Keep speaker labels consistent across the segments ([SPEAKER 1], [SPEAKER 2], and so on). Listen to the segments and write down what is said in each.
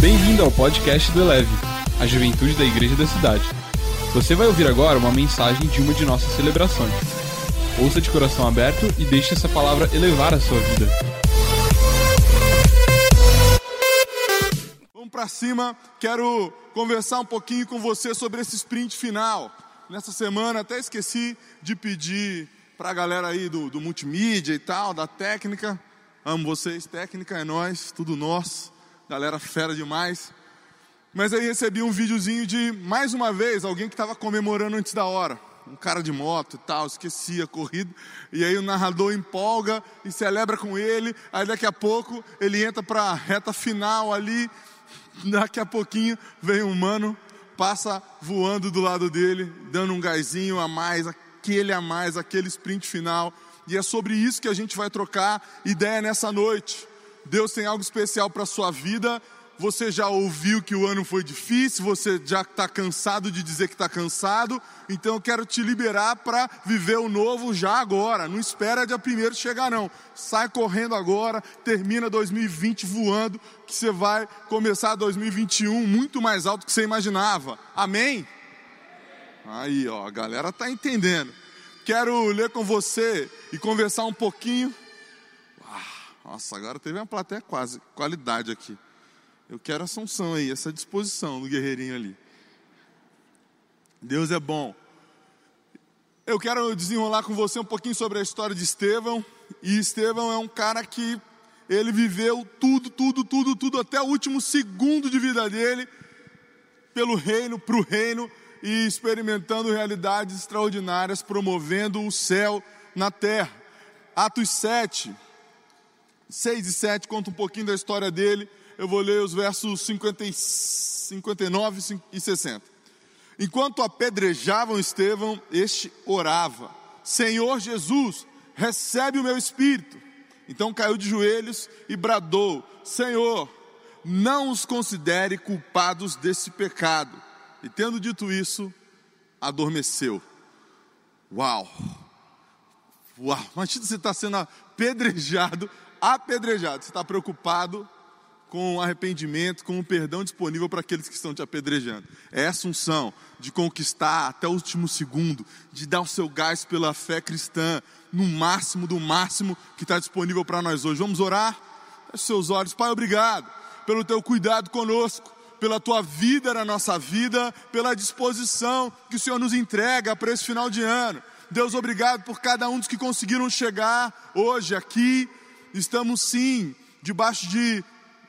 [SPEAKER 1] Bem-vindo ao podcast do Eleve, a juventude da igreja da cidade. Você vai ouvir agora uma mensagem de uma de nossas celebrações. Ouça de coração aberto e deixe essa palavra elevar a sua vida.
[SPEAKER 2] Vamos para cima, quero conversar um pouquinho com você sobre esse sprint final. Nessa semana até esqueci de pedir para a galera aí do, do multimídia e tal, da técnica. Amo vocês, técnica é nós, tudo nosso. Galera fera demais. Mas aí recebi um videozinho de, mais uma vez, alguém que estava comemorando antes da hora. Um cara de moto e tal, esquecia a corrida. E aí o narrador empolga e celebra com ele. Aí daqui a pouco ele entra para a reta final ali. Daqui a pouquinho vem um mano, passa voando do lado dele, dando um gásinho a mais, aquele a mais, aquele sprint final. E é sobre isso que a gente vai trocar ideia nessa noite. Deus tem algo especial para a sua vida você já ouviu que o ano foi difícil, você já está cansado de dizer que está cansado, então eu quero te liberar para viver o novo já agora. Não espera dia primeiro chegar, não. Sai correndo agora, termina 2020 voando, que você vai começar 2021 muito mais alto do que você imaginava. Amém? Aí, ó, a galera está entendendo. Quero ler com você e conversar um pouquinho. Nossa, agora teve uma plateia quase, qualidade aqui. Eu quero essa unção aí, essa disposição do guerreirinho ali. Deus é bom. Eu quero desenrolar com você um pouquinho sobre a história de Estevão. E Estevão é um cara que ele viveu tudo, tudo, tudo, tudo, até o último segundo de vida dele, pelo reino, para o reino, e experimentando realidades extraordinárias, promovendo o céu na terra. Atos 7, 6 e 7 conta um pouquinho da história dele eu vou ler os versos 50, 59 e 60. Enquanto apedrejavam Estevão, este orava: Senhor Jesus, recebe o meu espírito. Então caiu de joelhos e bradou: Senhor, não os considere culpados desse pecado. E tendo dito isso, adormeceu. Uau! Uau! Imagina você está sendo apedrejado, apedrejado. Você está preocupado com arrependimento, com o perdão disponível para aqueles que estão te apedrejando. É essa unção de conquistar até o último segundo, de dar o seu gás pela fé cristã, no máximo do máximo que está disponível para nós hoje. Vamos orar? Feche seus olhos. Pai, obrigado pelo teu cuidado conosco, pela tua vida na nossa vida, pela disposição que o Senhor nos entrega para esse final de ano. Deus, obrigado por cada um dos que conseguiram chegar hoje aqui. Estamos sim debaixo de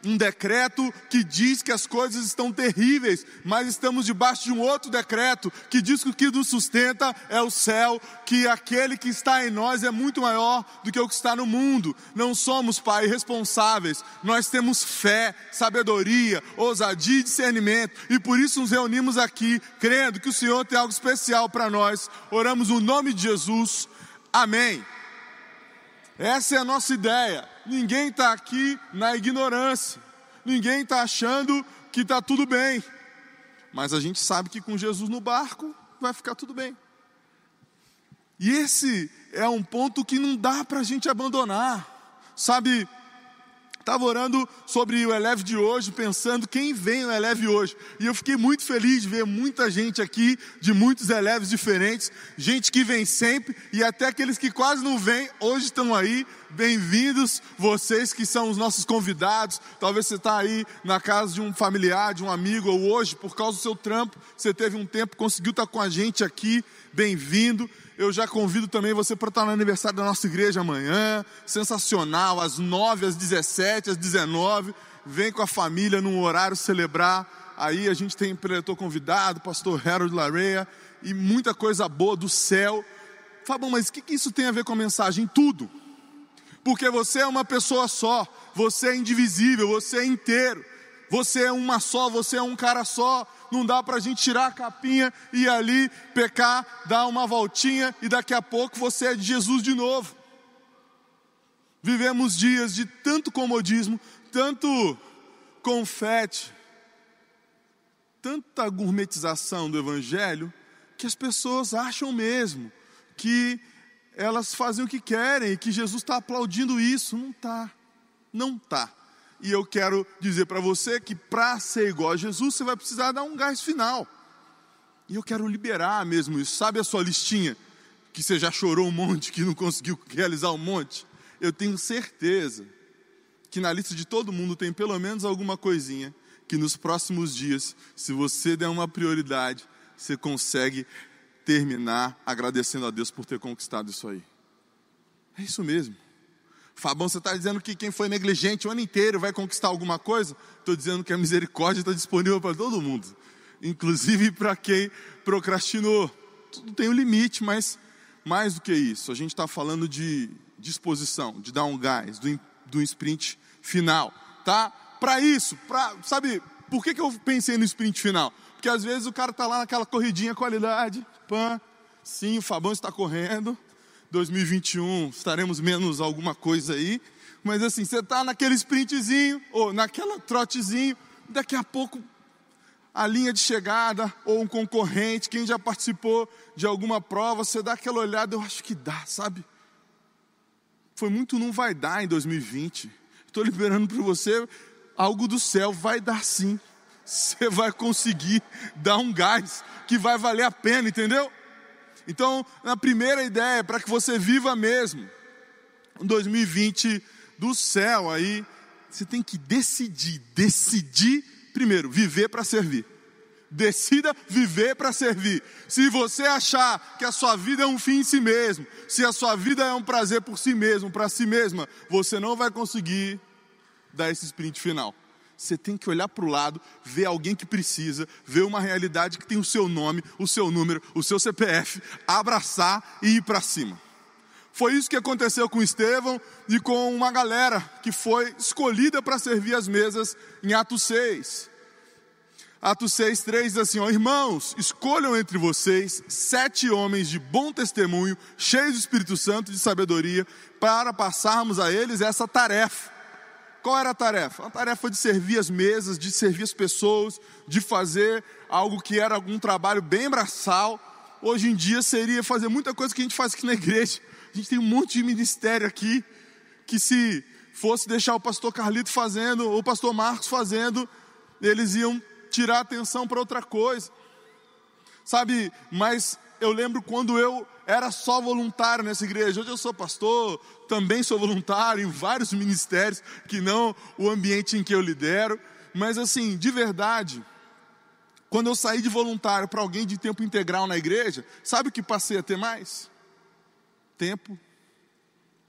[SPEAKER 2] um decreto que diz que as coisas estão terríveis, mas estamos debaixo de um outro decreto que diz que o que nos sustenta é o céu, que aquele que está em nós é muito maior do que o que está no mundo. Não somos, Pai, responsáveis, nós temos fé, sabedoria, ousadia e discernimento, e por isso nos reunimos aqui, crendo que o Senhor tem algo especial para nós. Oramos no nome de Jesus. Amém. Essa é a nossa ideia. Ninguém está aqui na ignorância. Ninguém está achando que está tudo bem. Mas a gente sabe que com Jesus no barco vai ficar tudo bem. E esse é um ponto que não dá para a gente abandonar. Sabe, Estava orando sobre o Eleve de hoje, pensando quem vem no Eleve hoje. E eu fiquei muito feliz de ver muita gente aqui, de muitos Eleves diferentes, gente que vem sempre e até aqueles que quase não vêm, hoje estão aí. Bem-vindos, vocês que são os nossos convidados. Talvez você está aí na casa de um familiar, de um amigo, ou hoje, por causa do seu trampo, você teve um tempo, conseguiu estar com a gente aqui. Bem-vindo. Eu já convido também você para estar no aniversário da nossa igreja amanhã. Sensacional, às 9, às 17, às 19. Vem com a família num horário celebrar. Aí a gente tem preletor convidado, pastor Harold Lareia e muita coisa boa do céu. Fabão, mas o que, que isso tem a ver com a mensagem? Tudo. Porque você é uma pessoa só, você é indivisível, você é inteiro, você é uma só, você é um cara só não dá para a gente tirar a capinha e ali pecar, dar uma voltinha e daqui a pouco você é de Jesus de novo. Vivemos dias de tanto comodismo, tanto confete, tanta gourmetização do Evangelho, que as pessoas acham mesmo que elas fazem o que querem e que Jesus está aplaudindo isso. Não está, não está. E eu quero dizer para você que para ser igual a Jesus, você vai precisar dar um gás final. E eu quero liberar mesmo isso. Sabe a sua listinha? Que você já chorou um monte, que não conseguiu realizar um monte? Eu tenho certeza que na lista de todo mundo tem pelo menos alguma coisinha que nos próximos dias, se você der uma prioridade, você consegue terminar agradecendo a Deus por ter conquistado isso aí. É isso mesmo. Fabão, você está dizendo que quem foi negligente o ano inteiro vai conquistar alguma coisa? Estou dizendo que a misericórdia está disponível para todo mundo, inclusive para quem procrastinou. Tudo tem um limite, mas mais do que isso, a gente está falando de disposição, de dar um gás, do, do sprint final, tá? Para isso, pra, sabe, por que, que eu pensei no sprint final? Porque às vezes o cara está lá naquela corridinha qualidade, pã, sim, o Fabão está correndo, 2021 estaremos menos alguma coisa aí, mas assim, você está naquele sprintzinho, ou naquela trotezinho, daqui a pouco a linha de chegada, ou um concorrente, quem já participou de alguma prova, você dá aquela olhada, eu acho que dá, sabe? Foi muito não vai dar em 2020. Estou liberando para você algo do céu, vai dar sim. Você vai conseguir dar um gás que vai valer a pena, entendeu? Então, a primeira ideia, para que você viva mesmo, em 2020 do céu aí, você tem que decidir, decidir primeiro, viver para servir. Decida viver para servir. Se você achar que a sua vida é um fim em si mesmo, se a sua vida é um prazer por si mesmo, para si mesma, você não vai conseguir dar esse sprint final. Você tem que olhar para o lado, ver alguém que precisa, ver uma realidade que tem o seu nome, o seu número, o seu CPF, abraçar e ir para cima. Foi isso que aconteceu com Estevão e com uma galera que foi escolhida para servir as mesas em Atos 6. Atos 6, 3 diz assim: ó, Irmãos, escolham entre vocês sete homens de bom testemunho, cheios do Espírito Santo e de sabedoria, para passarmos a eles essa tarefa qual era a tarefa? A tarefa de servir as mesas, de servir as pessoas, de fazer algo que era algum trabalho bem braçal. Hoje em dia seria fazer muita coisa que a gente faz aqui na igreja. A gente tem um monte de ministério aqui que se fosse deixar o pastor Carlito fazendo ou o pastor Marcos fazendo, eles iam tirar a atenção para outra coisa. Sabe, mas eu lembro quando eu era só voluntário nessa igreja. Hoje eu sou pastor, também sou voluntário em vários ministérios, que não o ambiente em que eu lidero. Mas assim, de verdade, quando eu saí de voluntário para alguém de tempo integral na igreja, sabe o que passei a ter mais? Tempo.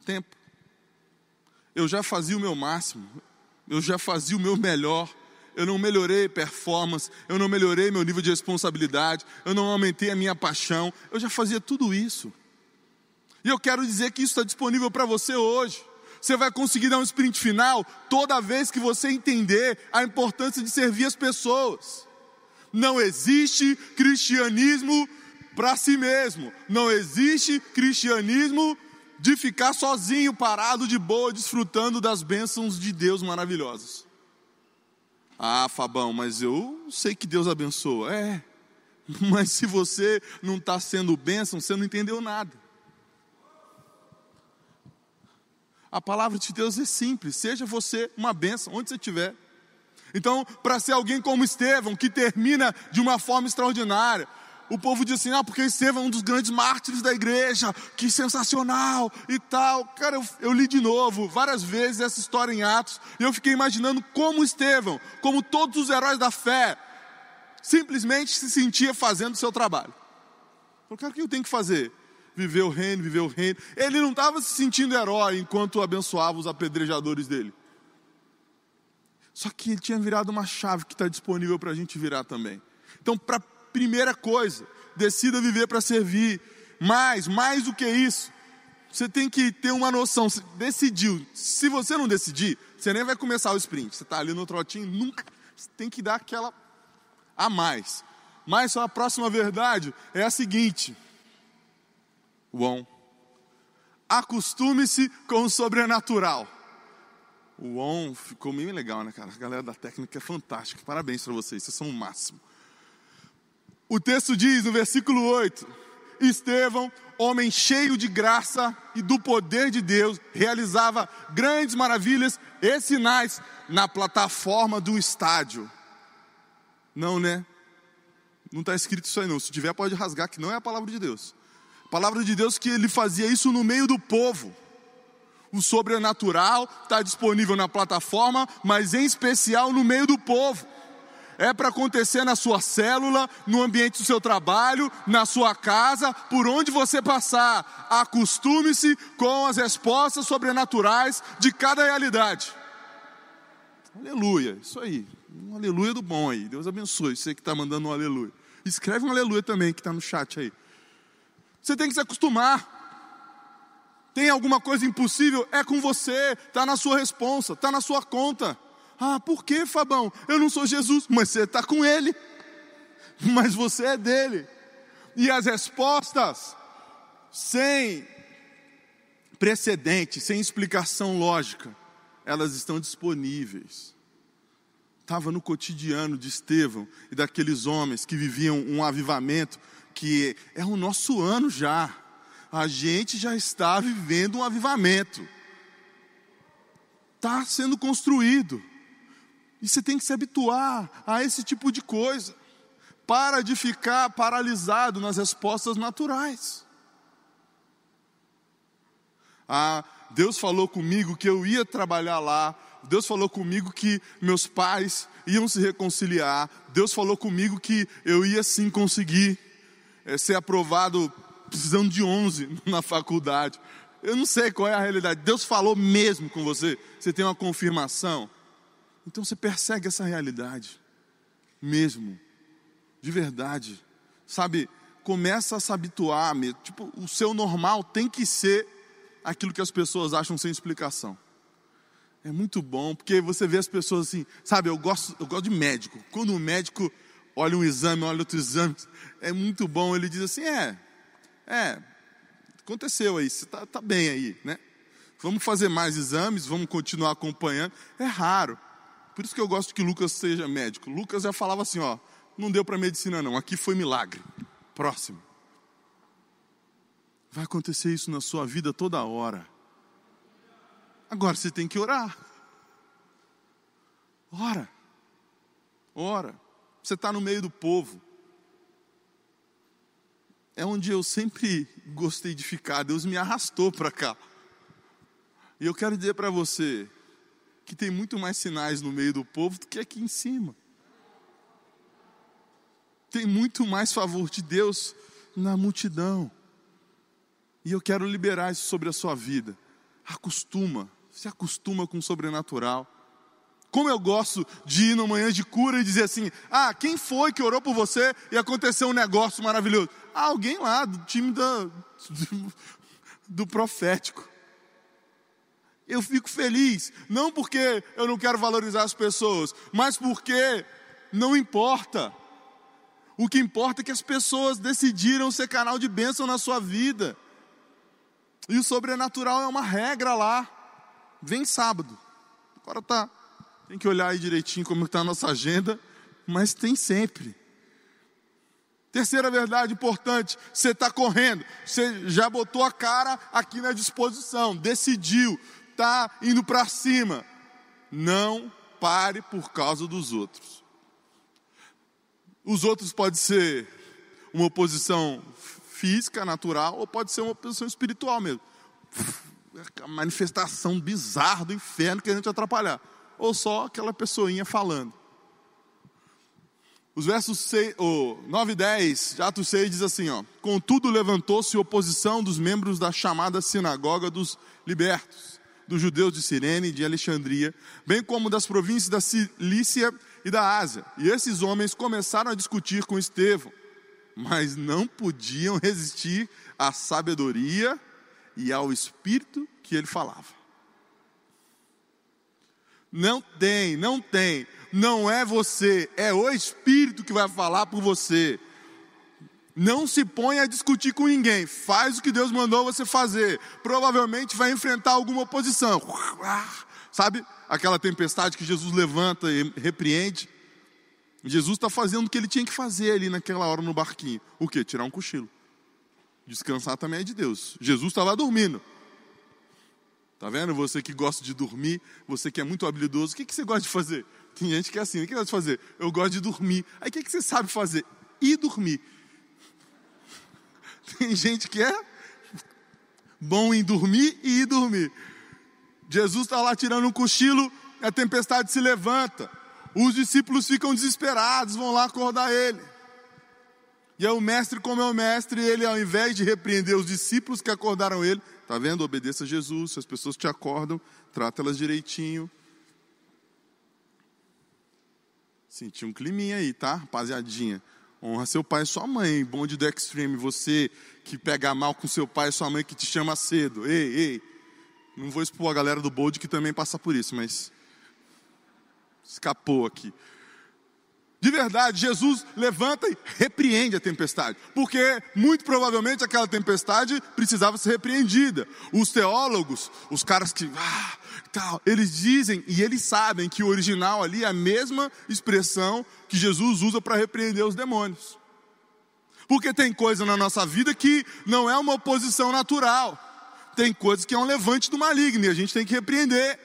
[SPEAKER 2] Tempo. Eu já fazia o meu máximo, eu já fazia o meu melhor eu não melhorei performance, eu não melhorei meu nível de responsabilidade, eu não aumentei a minha paixão, eu já fazia tudo isso. E eu quero dizer que isso está disponível para você hoje. Você vai conseguir dar um sprint final toda vez que você entender a importância de servir as pessoas. Não existe cristianismo para si mesmo, não existe cristianismo de ficar sozinho, parado de boa, desfrutando das bênçãos de Deus maravilhosas. Ah, Fabão, mas eu sei que Deus abençoa. É, mas se você não está sendo bênção, você não entendeu nada. A palavra de Deus é simples: seja você uma bênção, onde você estiver. Então, para ser alguém como Estevão, que termina de uma forma extraordinária, o povo diz assim: ah, porque Estevão é um dos grandes mártires da igreja, que sensacional e tal. Cara, eu, eu, li de novo várias vezes essa história em Atos, e eu fiquei imaginando como Estevão, como todos os heróis da fé, simplesmente se sentia fazendo o seu trabalho. Eu cara, o que eu tenho que fazer? Viver o reino, viver o reino. Ele não estava se sentindo herói enquanto abençoava os apedrejadores dele. Só que ele tinha virado uma chave que está disponível para a gente virar também. Então, para primeira coisa, decida viver para servir. Mais, mais do que isso, você tem que ter uma noção. Você decidiu. Se você não decidir, você nem vai começar o sprint. Você está ali no trotinho, nunca. Você tem que dar aquela a mais. Mas a próxima verdade é a seguinte. Bom, acostume-se com o sobrenatural. O on ficou bem legal, né, cara? A galera da técnica é fantástica. Parabéns para vocês, vocês são o máximo. O texto diz no versículo 8: Estevão, homem cheio de graça e do poder de Deus, realizava grandes maravilhas e sinais na plataforma do estádio. Não, né? Não está escrito isso aí não. Se tiver, pode rasgar, que não é a palavra de Deus. A palavra de Deus que ele fazia isso no meio do povo. O sobrenatural está disponível na plataforma, mas em especial no meio do povo é para acontecer na sua célula, no ambiente do seu trabalho, na sua casa, por onde você passar. Acostume-se com as respostas sobrenaturais de cada realidade. Aleluia, isso aí. Um aleluia do bom aí. Deus abençoe você que está mandando um aleluia. Escreve um aleluia também que está no chat aí. Você tem que se acostumar. Tem alguma coisa impossível? É com você, está na sua responsa, está na sua conta. Ah, por que, Fabão? Eu não sou Jesus, mas você está com ele. Mas você é dele. E as respostas, sem precedente, sem explicação lógica, elas estão disponíveis. Estava no cotidiano de Estevão e daqueles homens que viviam um avivamento que é o nosso ano já. A gente já está vivendo um avivamento. Está sendo construído. E você tem que se habituar a esse tipo de coisa. Para de ficar paralisado nas respostas naturais. Ah, Deus falou comigo que eu ia trabalhar lá. Deus falou comigo que meus pais iam se reconciliar. Deus falou comigo que eu ia sim conseguir é, ser aprovado precisando de 11 na faculdade. Eu não sei qual é a realidade. Deus falou mesmo com você. Você tem uma confirmação. Então você persegue essa realidade, mesmo, de verdade, sabe? Começa a se habituar, tipo, o seu normal tem que ser aquilo que as pessoas acham sem explicação. É muito bom, porque você vê as pessoas assim, sabe? Eu gosto, eu gosto de médico. Quando o médico olha um exame, olha outro exame, é muito bom. Ele diz assim: é, é, aconteceu aí, você está tá bem aí, né? Vamos fazer mais exames, vamos continuar acompanhando. É raro. Por isso que eu gosto que Lucas seja médico. Lucas já falava assim, ó, não deu para medicina não, aqui foi milagre. Próximo. Vai acontecer isso na sua vida toda hora. Agora você tem que orar. Ora. Ora. Você está no meio do povo. É onde eu sempre gostei de ficar. Deus me arrastou para cá. E eu quero dizer para você, que tem muito mais sinais no meio do povo do que aqui em cima. Tem muito mais favor de Deus na multidão. E eu quero liberar isso sobre a sua vida. Acostuma, se acostuma com o sobrenatural. Como eu gosto de ir no manhã de cura e dizer assim: ah, quem foi que orou por você e aconteceu um negócio maravilhoso? Ah, alguém lá do time da, do, do profético eu fico feliz, não porque eu não quero valorizar as pessoas, mas porque não importa. O que importa é que as pessoas decidiram ser canal de bênção na sua vida. E o sobrenatural é uma regra lá. Vem sábado. Agora tá. Tem que olhar aí direitinho como está a nossa agenda, mas tem sempre. Terceira verdade importante: você está correndo, você já botou a cara aqui na disposição, decidiu, está indo para cima. Não pare por causa dos outros. Os outros pode ser uma oposição física, natural, ou pode ser uma oposição espiritual mesmo. A manifestação bizarra do inferno querendo te atrapalhar. Ou só aquela pessoinha falando. Os versos 6, oh, 9 e 10 de Atos 6 diz assim: ó, Contudo, levantou-se oposição dos membros da chamada sinagoga dos libertos dos judeus de Sirene e de Alexandria, bem como das províncias da Cilícia e da Ásia. E esses homens começaram a discutir com Estevão, mas não podiam resistir à sabedoria e ao espírito que ele falava. Não tem, não tem. Não é você, é o espírito que vai falar por você. Não se põe a discutir com ninguém. Faz o que Deus mandou você fazer. Provavelmente vai enfrentar alguma oposição. Sabe aquela tempestade que Jesus levanta e repreende? Jesus está fazendo o que ele tinha que fazer ali naquela hora no barquinho. O que? Tirar um cochilo. Descansar também é de Deus. Jesus estava dormindo. Tá vendo? Você que gosta de dormir, você que é muito habilidoso, o que, que você gosta de fazer? Tem gente que é assim, o que gosta de fazer? Eu gosto de dormir. Aí o que, que você sabe fazer? Ir dormir. Tem gente que é bom em dormir e ir dormir. Jesus está lá tirando um cochilo, a tempestade se levanta. Os discípulos ficam desesperados, vão lá acordar ele. E aí o mestre, como é o mestre, ele ao invés de repreender os discípulos que acordaram ele, tá vendo? Obedeça a Jesus, se as pessoas te acordam, trata elas direitinho. Senti um climinha aí, tá, rapaziadinha? Honra seu pai e sua mãe, bonde do extreme, você que pega mal com seu pai e sua mãe que te chama cedo. Ei, ei. Não vou expor a galera do bonde que também passa por isso, mas escapou aqui. De verdade, Jesus levanta e repreende a tempestade, porque muito provavelmente aquela tempestade precisava ser repreendida. Os teólogos, os caras que ah, tal, eles dizem e eles sabem que o original ali é a mesma expressão que Jesus usa para repreender os demônios. Porque tem coisa na nossa vida que não é uma oposição natural. Tem coisas que é um levante do maligno e a gente tem que repreender.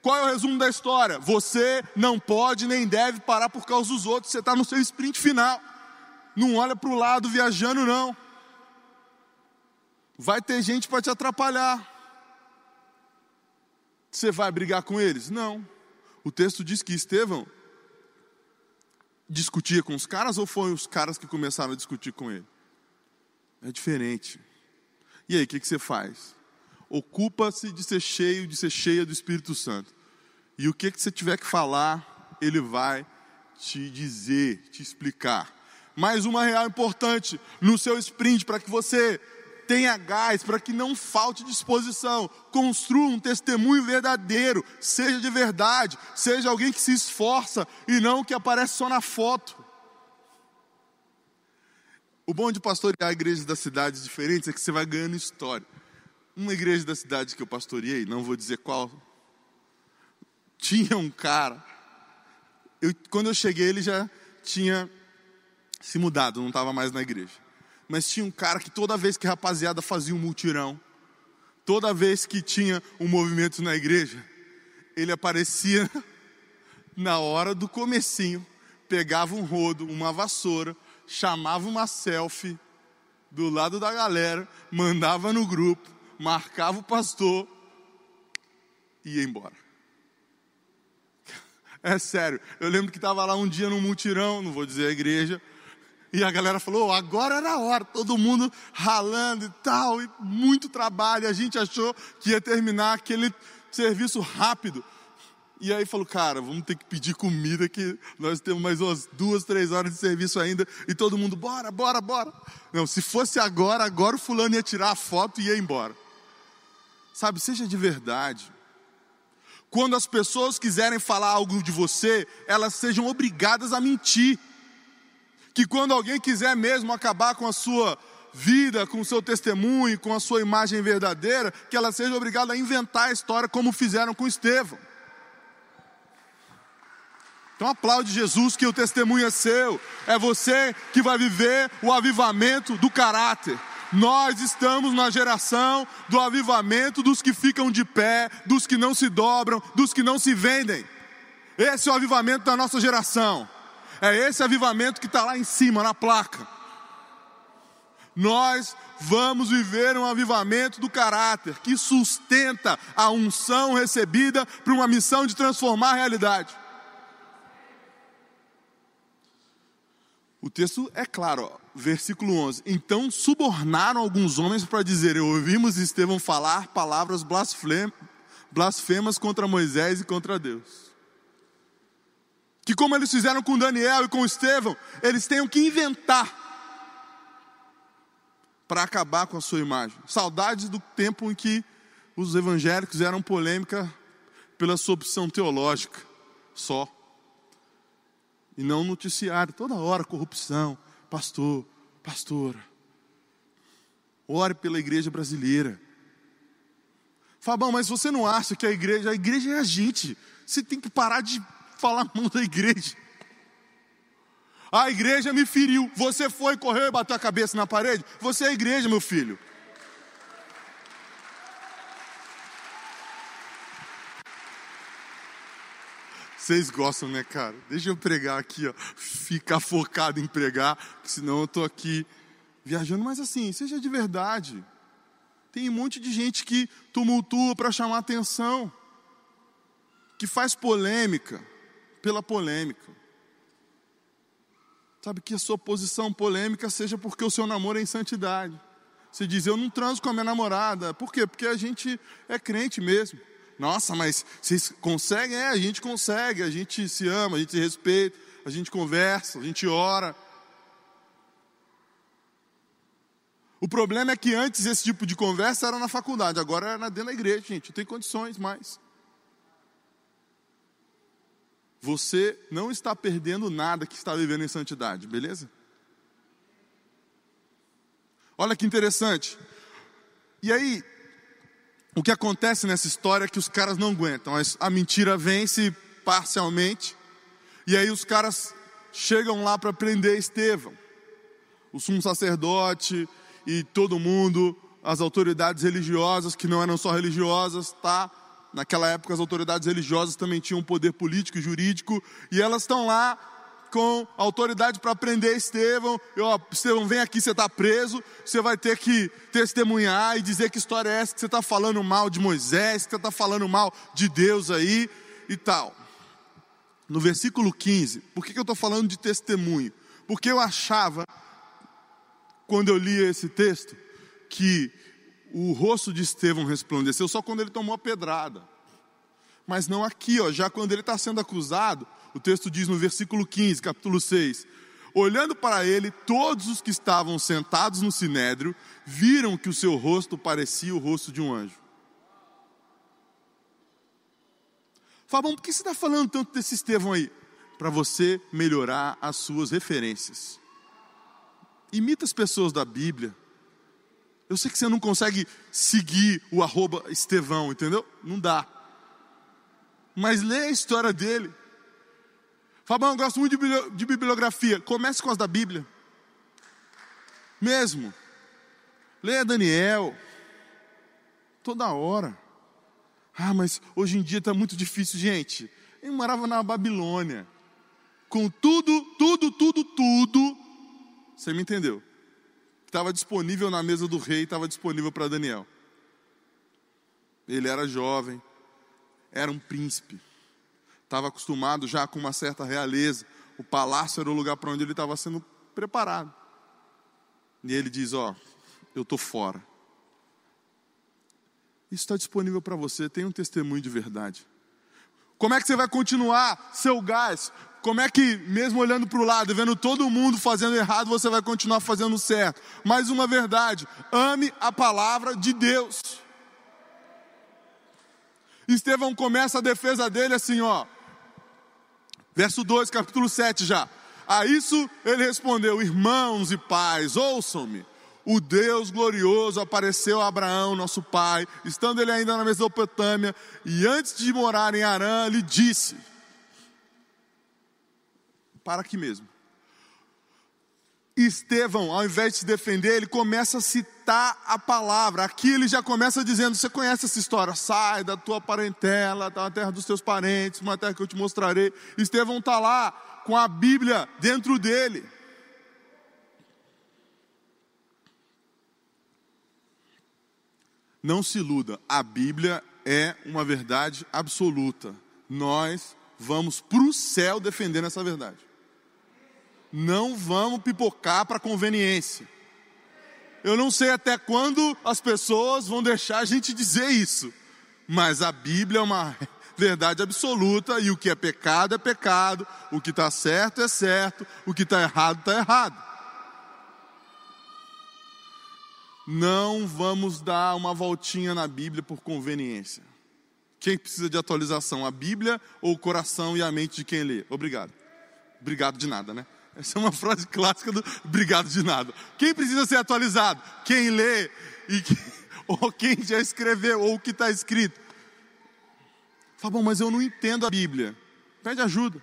[SPEAKER 2] Qual é o resumo da história? Você não pode nem deve parar por causa dos outros. Você está no seu sprint final. Não olha para o lado viajando, não. Vai ter gente para te atrapalhar. Você vai brigar com eles? Não. O texto diz que Estevão discutia com os caras ou foram os caras que começaram a discutir com ele? É diferente. E aí, o que, que você faz? Ocupa-se de ser cheio, de ser cheia do Espírito Santo. E o que, que você tiver que falar, ele vai te dizer, te explicar. Mais uma real importante no seu sprint, para que você tenha gás, para que não falte disposição. Construa um testemunho verdadeiro, seja de verdade, seja alguém que se esforça e não que aparece só na foto. O bom de pastorear igrejas das cidades diferentes é que você vai ganhando história. Uma igreja da cidade que eu pastoreei, não vou dizer qual, tinha um cara. Eu, quando eu cheguei, ele já tinha se mudado, não estava mais na igreja. Mas tinha um cara que toda vez que a rapaziada fazia um mutirão, toda vez que tinha um movimento na igreja, ele aparecia na hora do comecinho, pegava um rodo, uma vassoura, chamava uma selfie do lado da galera, mandava no grupo, marcava o pastor e ia embora. É sério, eu lembro que estava lá um dia num mutirão, não vou dizer a igreja, e a galera falou: oh, agora era a hora, todo mundo ralando e tal, e muito trabalho. A gente achou que ia terminar aquele serviço rápido. E aí falou, cara, vamos ter que pedir comida que nós temos mais umas duas, três horas de serviço ainda. E todo mundo, bora, bora, bora. Não, se fosse agora, agora o fulano ia tirar a foto e ia embora. Sabe, seja de verdade. Quando as pessoas quiserem falar algo de você, elas sejam obrigadas a mentir. Que quando alguém quiser mesmo acabar com a sua vida, com o seu testemunho, com a sua imagem verdadeira, que ela seja obrigada a inventar a história como fizeram com Estevão. Então aplaude Jesus que o testemunho é seu. É você que vai viver o avivamento do caráter. Nós estamos na geração do avivamento dos que ficam de pé, dos que não se dobram, dos que não se vendem. Esse é o avivamento da nossa geração. É esse avivamento que está lá em cima, na placa. Nós vamos viver um avivamento do caráter que sustenta a unção recebida para uma missão de transformar a realidade. O texto é claro, ó, versículo 11. Então subornaram alguns homens para dizer: Ouvimos Estevão falar palavras blasfemas contra Moisés e contra Deus. Que, como eles fizeram com Daniel e com Estevão, eles tenham que inventar para acabar com a sua imagem. Saudades do tempo em que os evangélicos eram polêmica pela sua opção teológica só e não noticiário, toda hora corrupção, pastor, pastora. Ore pela igreja brasileira. Fabão, mas você não acha que a igreja, a igreja é a gente. Você tem que parar de falar mal da igreja. A igreja me feriu. Você foi, correu e bateu a cabeça na parede? Você é a igreja, meu filho. Vocês gostam, né, cara? Deixa eu pregar aqui, ó. Ficar focado em pregar, senão eu tô aqui viajando. Mas assim, seja de verdade. Tem um monte de gente que tumultua para chamar atenção, que faz polêmica pela polêmica. Sabe que a sua posição polêmica seja porque o seu namoro é em santidade. Você diz, eu não transo com a minha namorada. Por quê? Porque a gente é crente mesmo. Nossa, mas vocês conseguem? É, a gente consegue, a gente se ama, a gente se respeita, a gente conversa, a gente ora. O problema é que antes esse tipo de conversa era na faculdade, agora é dentro da igreja, gente, não tem condições mais. Você não está perdendo nada que está vivendo em santidade, beleza? Olha que interessante. E aí, o que acontece nessa história é que os caras não aguentam. A mentira vence parcialmente. E aí os caras chegam lá para prender Estevão. O sumo sacerdote e todo mundo, as autoridades religiosas, que não eram só religiosas, tá? Naquela época as autoridades religiosas também tinham poder político e jurídico, e elas estão lá com autoridade para prender Estevão. E, ó, Estevão, vem aqui, você está preso. Você vai ter que testemunhar e dizer que história é essa, que você está falando mal de Moisés, que você está falando mal de Deus aí e tal. No versículo 15, por que, que eu estou falando de testemunho? Porque eu achava, quando eu li esse texto, que o rosto de Estevão resplandeceu só quando ele tomou a pedrada. Mas não aqui, ó, já quando ele está sendo acusado, o texto diz no versículo 15, capítulo 6: Olhando para ele, todos os que estavam sentados no sinédrio viram que o seu rosto parecia o rosto de um anjo. Fabão, por que você está falando tanto desse Estevão aí? Para você melhorar as suas referências. Imita as pessoas da Bíblia. Eu sei que você não consegue seguir o arroba Estevão, entendeu? Não dá. Mas lê a história dele. Fabão, eu gosto muito de bibliografia. Comece com as da Bíblia. Mesmo. Leia Daniel. Toda hora. Ah, mas hoje em dia está muito difícil, gente. Ele morava na Babilônia. Com tudo, tudo, tudo, tudo. Você me entendeu? Estava disponível na mesa do rei, estava disponível para Daniel. Ele era jovem, era um príncipe estava acostumado já com uma certa realeza. O palácio era o lugar para onde ele estava sendo preparado. E ele diz: Ó, oh, eu estou fora. Isso está disponível para você, tem um testemunho de verdade. Como é que você vai continuar seu gás? Como é que, mesmo olhando para o lado, vendo todo mundo fazendo errado, você vai continuar fazendo certo? Mais uma verdade: ame a palavra de Deus. Estevão começa a defesa dele assim, ó. Verso 2, capítulo 7 já. A isso ele respondeu: Irmãos e pais, ouçam-me. O Deus glorioso apareceu a Abraão, nosso pai, estando ele ainda na Mesopotâmia, e antes de morar em Arã, lhe disse: Para aqui mesmo. Estevão, ao invés de se defender, ele começa a citar a palavra. Aqui ele já começa dizendo: Você conhece essa história? Sai da tua parentela, da terra dos teus parentes, uma terra que eu te mostrarei. Estevão está lá com a Bíblia dentro dele. Não se iluda, a Bíblia é uma verdade absoluta. Nós vamos para o céu defendendo essa verdade não vamos pipocar para conveniência. Eu não sei até quando as pessoas vão deixar a gente dizer isso, mas a Bíblia é uma verdade absoluta e o que é pecado é pecado, o que está certo é certo, o que está errado está errado. Não vamos dar uma voltinha na Bíblia por conveniência. Quem precisa de atualização, a Bíblia ou o coração e a mente de quem lê? Obrigado. Obrigado de nada, né? Essa é uma frase clássica do obrigado de nada. Quem precisa ser atualizado? Quem lê e que, ou quem já escreveu ou o que está escrito. Fala, bom, mas eu não entendo a Bíblia. Pede ajuda.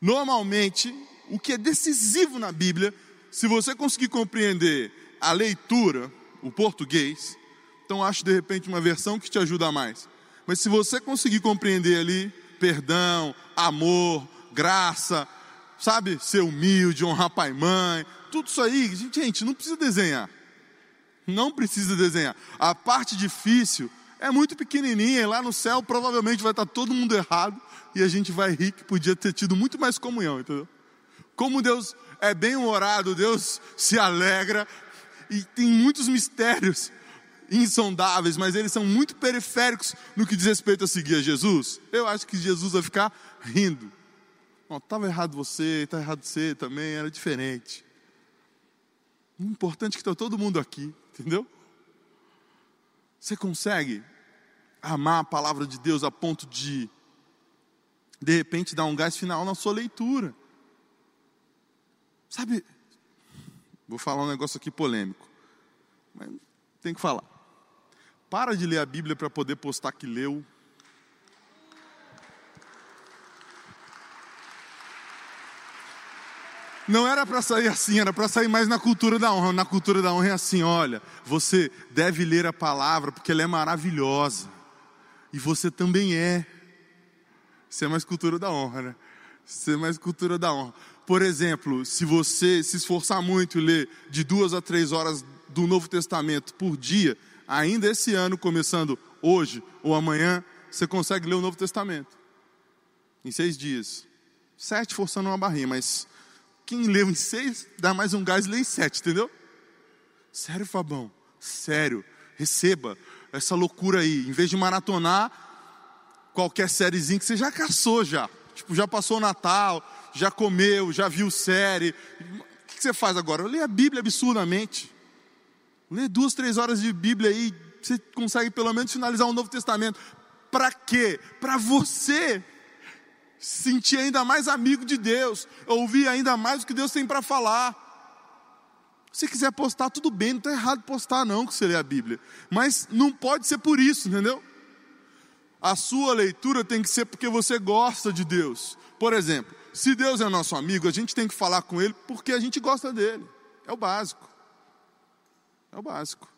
[SPEAKER 2] Normalmente, o que é decisivo na Bíblia, se você conseguir compreender a leitura, o português, então acho de repente uma versão que te ajuda mais. Mas se você conseguir compreender ali perdão, amor, graça, sabe, ser humilde, honrar pai e mãe, tudo isso aí, gente, não precisa desenhar. Não precisa desenhar. A parte difícil é muito pequenininha e lá no céu provavelmente vai estar todo mundo errado e a gente vai rir que podia ter tido muito mais comunhão, entendeu? Como Deus é bem humorado, Deus se alegra e tem muitos mistérios insondáveis, mas eles são muito periféricos no que diz respeito a seguir a Jesus. Eu acho que Jesus vai ficar rindo. Estava errado você, está errado você também, era diferente. O importante é que está todo mundo aqui, entendeu? Você consegue amar a palavra de Deus a ponto de, de repente, dar um gás final na sua leitura. Sabe, vou falar um negócio aqui polêmico, mas tem que falar. Para de ler a Bíblia para poder postar que leu. Não era para sair assim, era para sair mais na cultura da honra. Na cultura da honra é assim: olha, você deve ler a palavra porque ela é maravilhosa. E você também é. Isso é mais cultura da honra, né? Isso é mais cultura da honra. Por exemplo, se você se esforçar muito e ler de duas a três horas do Novo Testamento por dia, ainda esse ano, começando hoje ou amanhã, você consegue ler o Novo Testamento. Em seis dias. Sete forçando uma barrinha, mas quem leu em seis, dá mais um gás e lê em sete, entendeu? Sério, Fabão? Sério. Receba essa loucura aí. Em vez de maratonar qualquer sériezinha que você já caçou já. Tipo, já passou o Natal, já comeu, já viu série. O que você faz agora? Lê a Bíblia absurdamente. Lê duas, três horas de Bíblia aí, você consegue pelo menos finalizar o Novo Testamento. Para quê? Para você sentir ainda mais amigo de Deus, ouvir ainda mais o que Deus tem para falar. Se quiser postar, tudo bem, não está errado postar, não, que você lê a Bíblia. Mas não pode ser por isso, entendeu? A sua leitura tem que ser porque você gosta de Deus. Por exemplo, se Deus é nosso amigo, a gente tem que falar com Ele porque a gente gosta dele. É o básico. É o básico.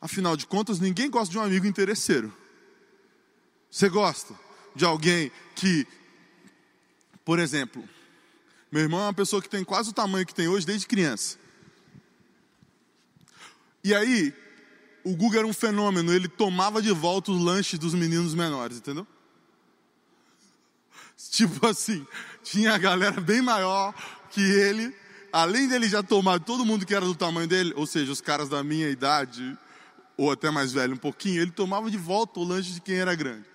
[SPEAKER 2] Afinal de contas, ninguém gosta de um amigo interesseiro. Você gosta de alguém que, por exemplo, meu irmão é uma pessoa que tem quase o tamanho que tem hoje desde criança. E aí, o Google era um fenômeno, ele tomava de volta os lanches dos meninos menores, entendeu? Tipo assim, tinha a galera bem maior que ele, além dele já tomar todo mundo que era do tamanho dele, ou seja, os caras da minha idade, ou até mais velho um pouquinho, ele tomava de volta o lanche de quem era grande.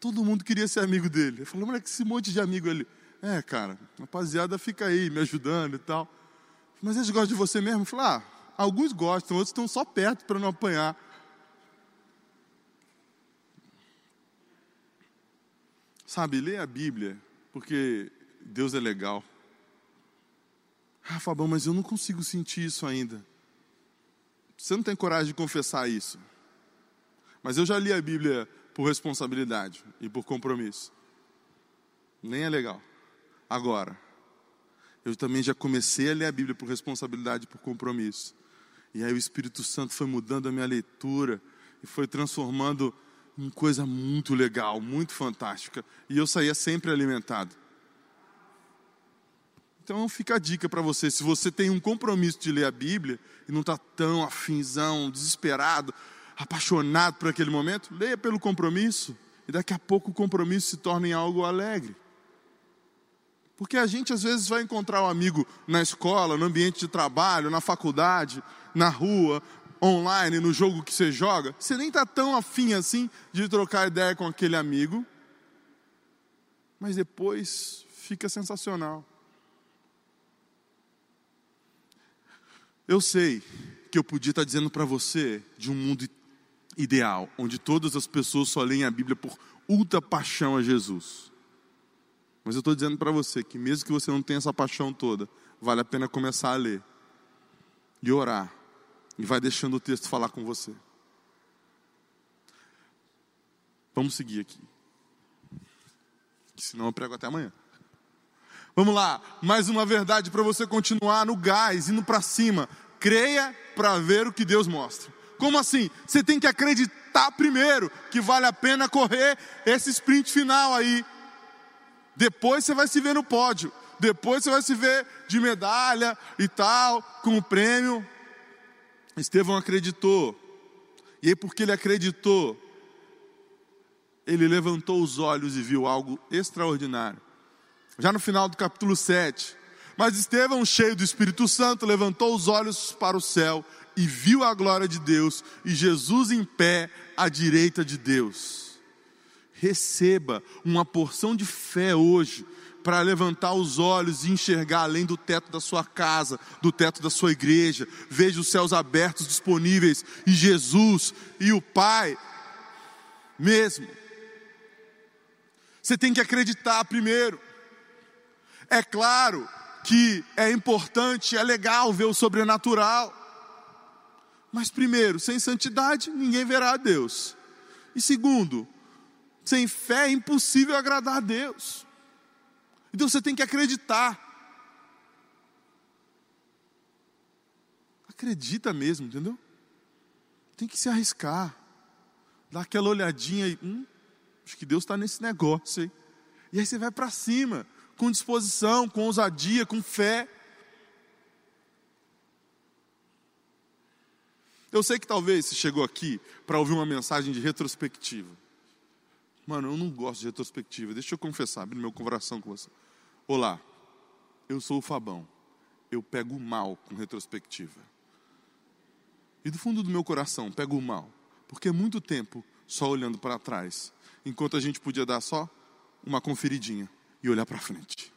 [SPEAKER 2] Todo mundo queria ser amigo dele. Eu falei, mas que esse monte de amigo ele. É, cara, rapaziada fica aí me ajudando e tal. Mas eles gostam de você mesmo? Eu falei, ah, alguns gostam, outros estão só perto para não apanhar. Sabe, lê a Bíblia, porque Deus é legal. Ah, Fabão, mas eu não consigo sentir isso ainda. Você não tem coragem de confessar isso. Mas eu já li a Bíblia por responsabilidade e por compromisso. Nem é legal. Agora, eu também já comecei a ler a Bíblia por responsabilidade e por compromisso. E aí o Espírito Santo foi mudando a minha leitura e foi transformando em coisa muito legal, muito fantástica. E eu saía sempre alimentado. Então fica a dica para você, se você tem um compromisso de ler a Bíblia e não está tão afinzão, desesperado, apaixonado por aquele momento, leia pelo compromisso e daqui a pouco o compromisso se torna em algo alegre. Porque a gente às vezes vai encontrar um amigo na escola, no ambiente de trabalho, na faculdade, na rua, online, no jogo que você joga, você nem está tão afim assim de trocar ideia com aquele amigo, mas depois fica sensacional. Eu sei que eu podia estar dizendo para você de um mundo ideal, onde todas as pessoas só leem a Bíblia por ultra paixão a Jesus. Mas eu estou dizendo para você que mesmo que você não tenha essa paixão toda, vale a pena começar a ler e orar e vai deixando o texto falar com você. Vamos seguir aqui. Senão eu prego até amanhã. Vamos lá, mais uma verdade para você continuar no gás, indo para cima. Creia para ver o que Deus mostra. Como assim? Você tem que acreditar primeiro que vale a pena correr esse sprint final aí. Depois você vai se ver no pódio. Depois você vai se ver de medalha e tal, com o prêmio. Estevão acreditou. E aí, porque ele acreditou, ele levantou os olhos e viu algo extraordinário. Já no final do capítulo 7. Mas Estevão, cheio do Espírito Santo, levantou os olhos para o céu e viu a glória de Deus e Jesus em pé à direita de Deus. Receba uma porção de fé hoje para levantar os olhos e enxergar além do teto da sua casa, do teto da sua igreja. Veja os céus abertos disponíveis e Jesus e o Pai mesmo. Você tem que acreditar primeiro. É claro que é importante, é legal ver o sobrenatural. Mas, primeiro, sem santidade, ninguém verá a Deus. E segundo, sem fé é impossível agradar a Deus. Então você tem que acreditar. Acredita mesmo, entendeu? Tem que se arriscar. Dá aquela olhadinha e, hum, acho que Deus está nesse negócio aí. E aí você vai para cima, com disposição, com ousadia, com fé. Eu sei que talvez você chegou aqui para ouvir uma mensagem de retrospectiva. Mano, eu não gosto de retrospectiva. Deixa eu confessar, abrir meu coração com você. Olá, eu sou o Fabão. Eu pego mal com retrospectiva. E do fundo do meu coração, pego mal. Porque é muito tempo só olhando para trás. Enquanto a gente podia dar só uma conferidinha e olhar para frente.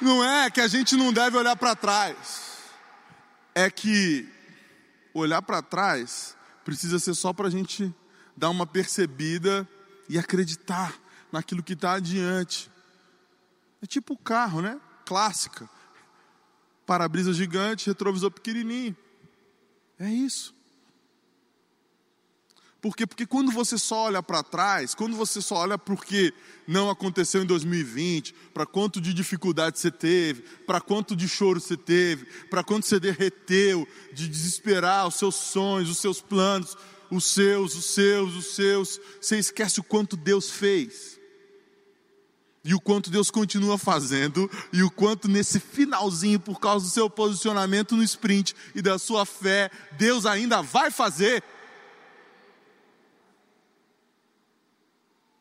[SPEAKER 2] Não é que a gente não deve olhar para trás, é que olhar para trás precisa ser só para a gente dar uma percebida e acreditar naquilo que está adiante. É tipo o carro, né? Clássica. Para-brisa gigante, retrovisor pequenininho. É isso. Por quê? Porque quando você só olha para trás, quando você só olha porque não aconteceu em 2020, para quanto de dificuldade você teve, para quanto de choro você teve, para quanto você derreteu de desesperar os seus sonhos, os seus planos, os seus, os seus, os seus, você esquece o quanto Deus fez. E o quanto Deus continua fazendo, e o quanto nesse finalzinho, por causa do seu posicionamento no sprint e da sua fé, Deus ainda vai fazer.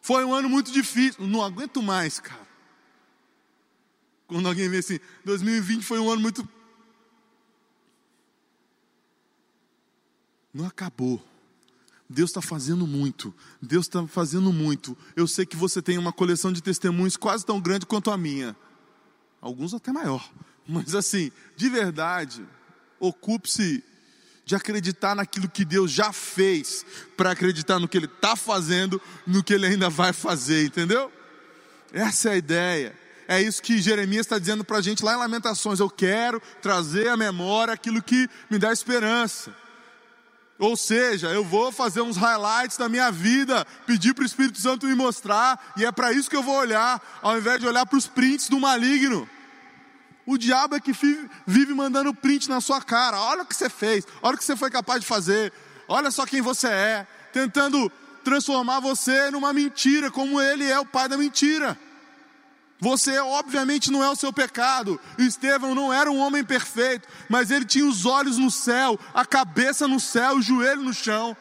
[SPEAKER 2] Foi um ano muito difícil. Não aguento mais, cara. Quando alguém vê assim, 2020 foi um ano muito. Não acabou. Deus está fazendo muito. Deus está fazendo muito. Eu sei que você tem uma coleção de testemunhos quase tão grande quanto a minha. Alguns até maior. Mas assim, de verdade, ocupe-se de acreditar naquilo que Deus já fez, para acreditar no que Ele está fazendo, no que Ele ainda vai fazer, entendeu? Essa é a ideia. É isso que Jeremias está dizendo para a gente lá em Lamentações. Eu quero trazer à memória aquilo que me dá esperança. Ou seja, eu vou fazer uns highlights da minha vida, pedir para o Espírito Santo me mostrar, e é para isso que eu vou olhar, ao invés de olhar para os prints do maligno. O diabo é que vive mandando print na sua cara. Olha o que você fez, olha o que você foi capaz de fazer, olha só quem você é, tentando transformar você numa mentira, como ele é o pai da mentira. Você, obviamente, não é o seu pecado. Estevão não era um homem perfeito, mas ele tinha os olhos no céu, a cabeça no céu, o joelho no chão.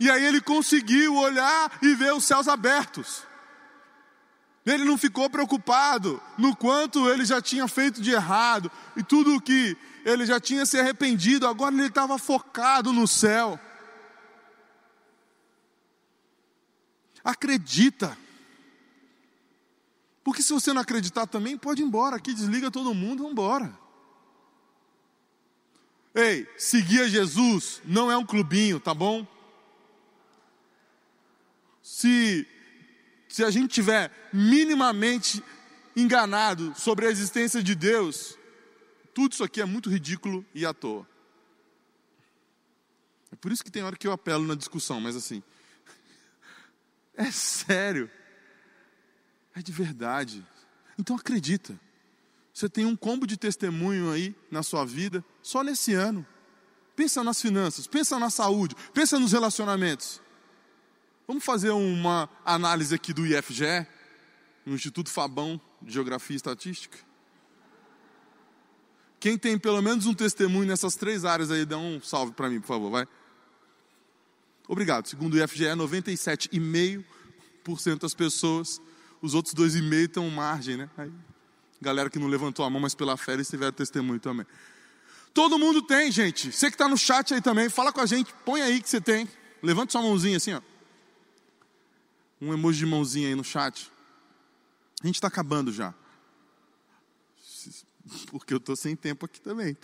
[SPEAKER 2] E aí ele conseguiu olhar e ver os céus abertos. Ele não ficou preocupado no quanto ele já tinha feito de errado e tudo o que ele já tinha se arrependido, agora ele estava focado no céu. Acredita. Porque se você não acreditar também, pode ir embora. Aqui desliga todo mundo, vamos embora. Ei, seguir a Jesus não é um clubinho, tá bom? Se se a gente tiver minimamente enganado sobre a existência de Deus, tudo isso aqui é muito ridículo e à toa. É por isso que tem hora que eu apelo na discussão, mas assim, É sério. É de verdade. Então acredita. Você tem um combo de testemunho aí na sua vida, só nesse ano. Pensa nas finanças, pensa na saúde, pensa nos relacionamentos. Vamos fazer uma análise aqui do IFGE, no Instituto Fabão de Geografia e Estatística. Quem tem pelo menos um testemunho nessas três áreas aí, dá um salve para mim, por favor, vai. Obrigado. Segundo o IFGE, 97,5% das pessoas, os outros 2,5% estão margem, né? Aí, galera que não levantou a mão, mas pela fé eles tiveram testemunho também. Todo mundo tem, gente. Você que está no chat aí também, fala com a gente, põe aí que você tem. Levante sua mãozinha assim, ó. Um emoji de mãozinha aí no chat. A gente está acabando já. Porque eu estou sem tempo aqui também.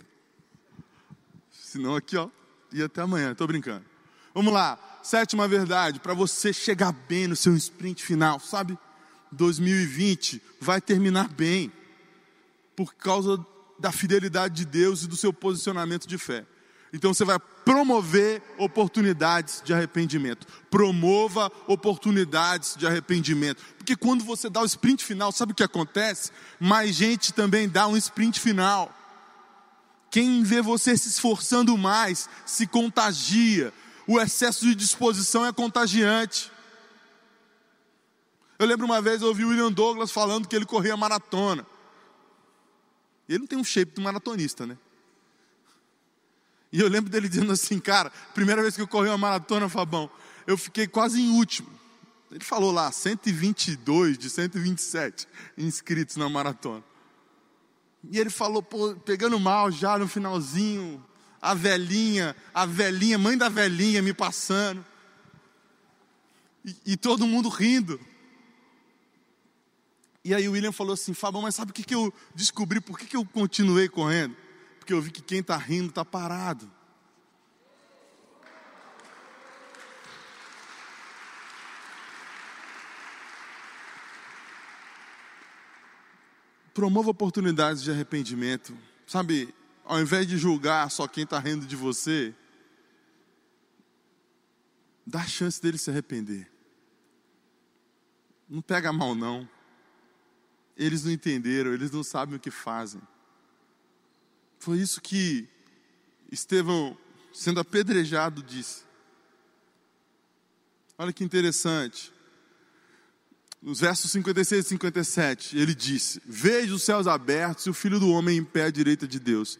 [SPEAKER 2] Senão aqui, ó, e até amanhã. Estou brincando. Vamos lá. Sétima verdade, para você chegar bem no seu sprint final, sabe? 2020 vai terminar bem. Por causa da fidelidade de Deus e do seu posicionamento de fé. Então você vai promover oportunidades de arrependimento. Promova oportunidades de arrependimento. Porque quando você dá o sprint final, sabe o que acontece? Mais gente também dá um sprint final. Quem vê você se esforçando mais se contagia. O excesso de disposição é contagiante. Eu lembro uma vez eu ouvi o William Douglas falando que ele corria maratona. Ele não tem um shape de maratonista, né? E eu lembro dele dizendo assim, cara, primeira vez que eu corri uma maratona, Fabão, eu fiquei quase em último. Ele falou lá, 122 de 127 inscritos na maratona. E ele falou, pô, pegando mal já no finalzinho, a velhinha, a velhinha, mãe da velhinha me passando. E, e todo mundo rindo. E aí o William falou assim, Fabão, mas sabe o que, que eu descobri? Por que, que eu continuei correndo? Porque eu vi que quem está rindo está parado. Promova oportunidades de arrependimento. Sabe, ao invés de julgar só quem está rindo de você, dá a chance dele se arrepender. Não pega mal, não. Eles não entenderam, eles não sabem o que fazem. Foi isso que Estevão, sendo apedrejado, disse. Olha que interessante. Nos versos 56 e 57, ele disse: Veja os céus abertos e o filho do homem em pé à direita de Deus.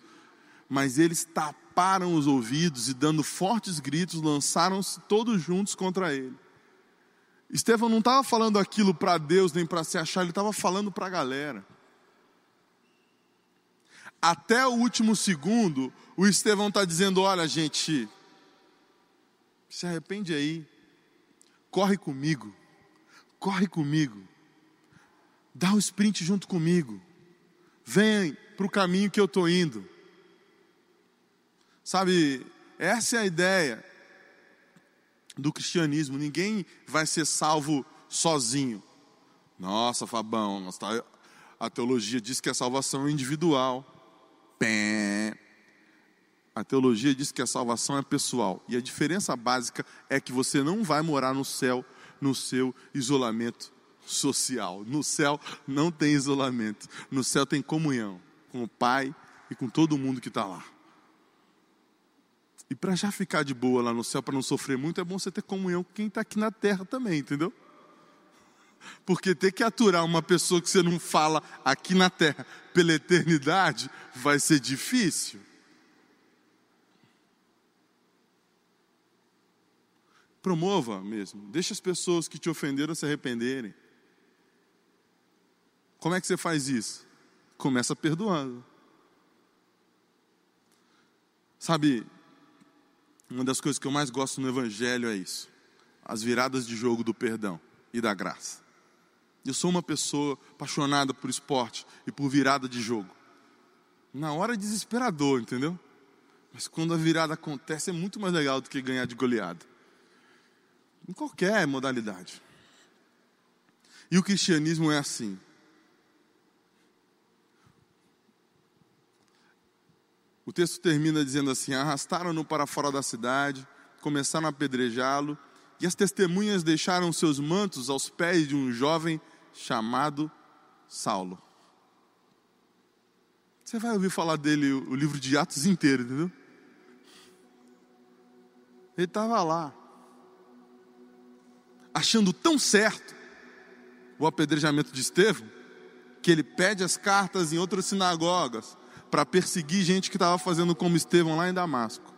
[SPEAKER 2] Mas eles taparam os ouvidos e, dando fortes gritos, lançaram-se todos juntos contra ele. Estevão não estava falando aquilo para Deus nem para se achar, ele estava falando para a galera. Até o último segundo, o Estevão está dizendo: Olha, gente, se arrepende aí, corre comigo, corre comigo, dá um sprint junto comigo, vem para o caminho que eu estou indo. Sabe, essa é a ideia do cristianismo. Ninguém vai ser salvo sozinho. Nossa, Fabão, a teologia diz que a salvação é individual. A teologia diz que a salvação é pessoal. E a diferença básica é que você não vai morar no céu no seu isolamento social. No céu não tem isolamento. No céu tem comunhão com o Pai e com todo mundo que está lá. E para já ficar de boa lá no céu, para não sofrer muito, é bom você ter comunhão com quem está aqui na terra também, entendeu? Porque ter que aturar uma pessoa que você não fala aqui na terra pela eternidade vai ser difícil. Promova mesmo, deixa as pessoas que te ofenderam se arrependerem. Como é que você faz isso? Começa perdoando. Sabe, uma das coisas que eu mais gosto no Evangelho é isso: as viradas de jogo do perdão e da graça. Eu sou uma pessoa apaixonada por esporte e por virada de jogo. Na hora é desesperador, entendeu? Mas quando a virada acontece é muito mais legal do que ganhar de goleada. Em qualquer modalidade. E o cristianismo é assim. O texto termina dizendo assim: arrastaram-no para fora da cidade, começaram a apedrejá-lo e as testemunhas deixaram seus mantos aos pés de um jovem chamado Saulo. Você vai ouvir falar dele o livro de Atos inteiro, entendeu? Ele estava lá, achando tão certo o apedrejamento de Estevão, que ele pede as cartas em outras sinagogas para perseguir gente que estava fazendo como Estevão lá em Damasco.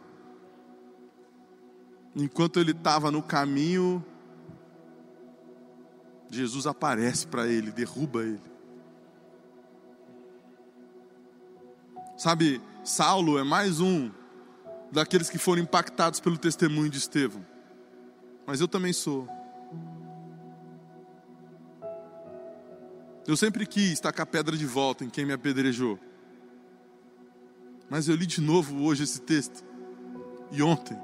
[SPEAKER 2] Enquanto ele estava no caminho, Jesus aparece para ele, derruba ele. Sabe, Saulo é mais um daqueles que foram impactados pelo testemunho de Estevão. Mas eu também sou. Eu sempre quis tacar pedra de volta em quem me apedrejou. Mas eu li de novo hoje esse texto. E ontem.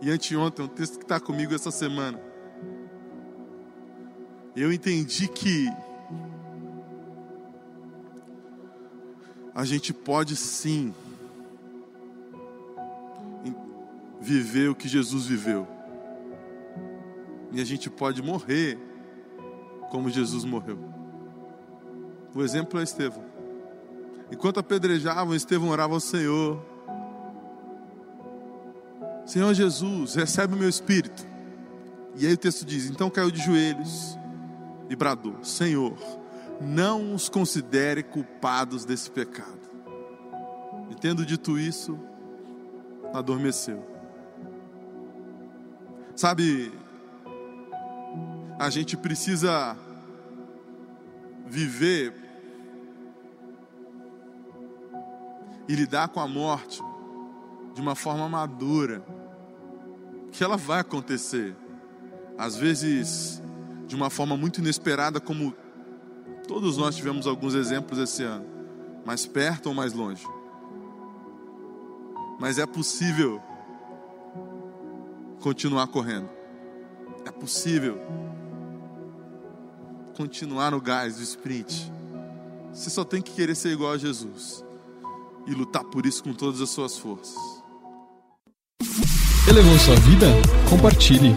[SPEAKER 2] E anteontem, um texto que está comigo essa semana. Eu entendi que a gente pode sim viver o que Jesus viveu. E a gente pode morrer como Jesus morreu. O exemplo é Estevão. Enquanto apedrejavam, Estevão orava ao Senhor: Senhor Jesus, recebe o meu espírito. E aí o texto diz: Então caiu de joelhos e bradou: Senhor, não os considere culpados desse pecado. E tendo dito isso, adormeceu. Sabe, a gente precisa viver e lidar com a morte de uma forma madura, que ela vai acontecer, às vezes de uma forma muito inesperada, como todos nós tivemos alguns exemplos esse ano, mais perto ou mais longe. Mas é possível continuar correndo, é possível continuar no gás do sprint. Você só tem que querer ser igual a Jesus e lutar por isso com todas as suas forças.
[SPEAKER 1] Elevou sua vida? Compartilhe.